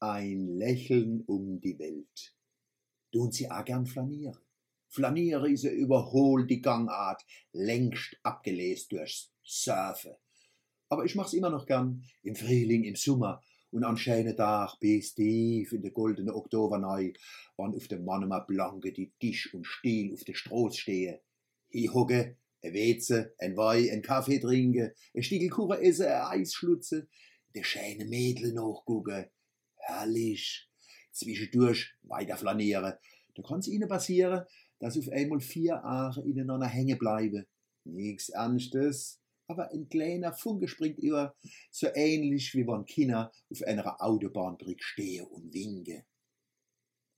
Ein Lächeln um die Welt. Tun Sie auch gern flanieren? Flanieren ist eine überholte Gangart, längst abgelesen durchs Surfen. Aber ich mach's immer noch gern, im Frühling, im Sommer und an schönen Tag bis tief in der goldenen Oktobernei, wann auf dem Mannemer Blanke die Tisch und Stiel auf der Straße stehe. Hier hocke, ein Weze, ein Wein, ein Kaffee trinke, ein Stiegel Kuchen esse, ein Eis schlutze, der schöne Mädel nachgucke. Herrlich. Zwischendurch weiter flaniere. Da kann's ihnen passieren, dass auf einmal vier Jahre ineinander hängen bleiben. Nix Ernstes, aber ein kleiner Funke springt über, so ähnlich wie wenn Kinder auf einer Autobahnbrücke stehen und winke.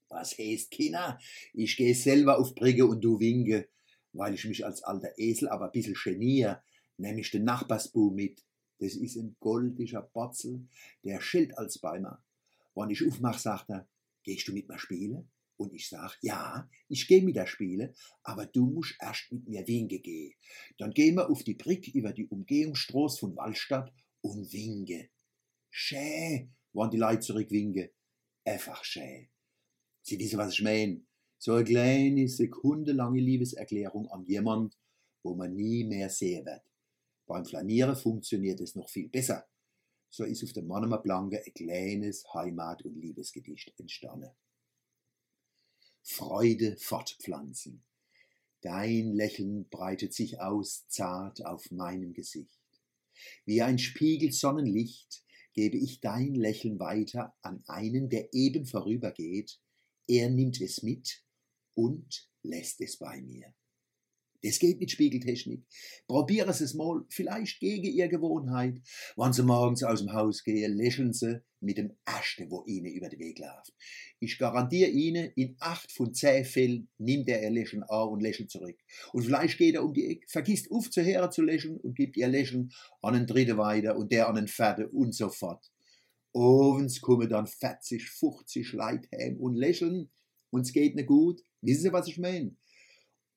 Was heißt Kinder? Ich gehe selber auf Brücke und du winke weil ich mich als alter Esel aber ein bisschen geniere, nehme ich den Nachbarsbu mit. Das ist ein goldischer Batzel, der schilt als bei mir. Wenn ich aufmach, sagt er, gehst du mit mir spielen? Und ich sag, ja, ich geh mit dir spielen, aber du musst erst mit mir winke gehen. Dann gehen wir auf die Brick über die Umgehungsstraße von Wallstadt und winke. Schä, wann die Leute zurückwinke. Einfach schä. Sie wissen, was ich mein so eine kleine, sekundenlange Liebeserklärung an jemand, wo man nie mehr sehen wird. Beim Flanieren funktioniert es noch viel besser. So ist auf der Mannemer Blanke ein kleines Heimat- und Liebesgedicht entstanden. Freude fortpflanzen. Dein Lächeln breitet sich aus zart auf meinem Gesicht. Wie ein Spiegel Sonnenlicht gebe ich dein Lächeln weiter an einen, der eben vorübergeht. Er nimmt es mit und lässt es bei mir. Das geht mit Spiegeltechnik. Probieren Sie es mal, vielleicht gegen Ihre Gewohnheit. Wenn Sie morgens aus dem Haus gehen, lächeln Sie mit dem ersten, wo Ihnen über den Weg läuft. Ich garantiere Ihnen, in acht von zehn Fällen nimmt er Ihr Lächeln an und lächelt zurück. Und vielleicht geht er um die Ecke, vergisst aufzuhören zu lächeln und gibt Ihr Lächeln an einen Dritten weiter und der an einen Vierten und so fort. Ovens kommen dann 40, 50 Leute heim und lächeln und es geht nicht gut Wissen Sie, was ich meine?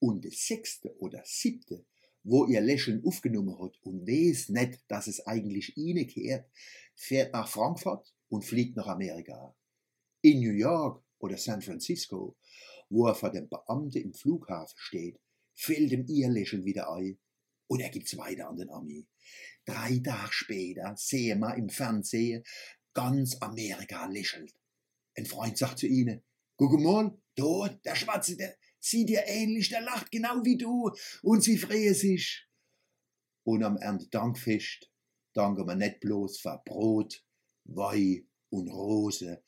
Und das sechste oder siebte, wo ihr Lächeln aufgenommen hat und weiß nicht, dass es eigentlich ihnen kehrt, fährt nach Frankfurt und fliegt nach Amerika. In New York oder San Francisco, wo er vor dem Beamten im Flughafen steht, fällt ihm ihr Lächeln wieder ein und er gibt's weiter an den Armee. Drei Tage später sehen wir im Fernsehen, ganz Amerika lächelt. Ein Freund sagt zu ihnen, guck mal, da, der Schwarze, der sieht dir ähnlich, der lacht genau wie du und sie freuen sich. Und am Erntedankfest danken wir nicht bloß für Brot, Weih und Rose,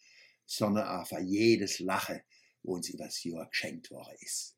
sondern auch für jedes Lachen, wo uns übers Jahr geschenkt worden ist.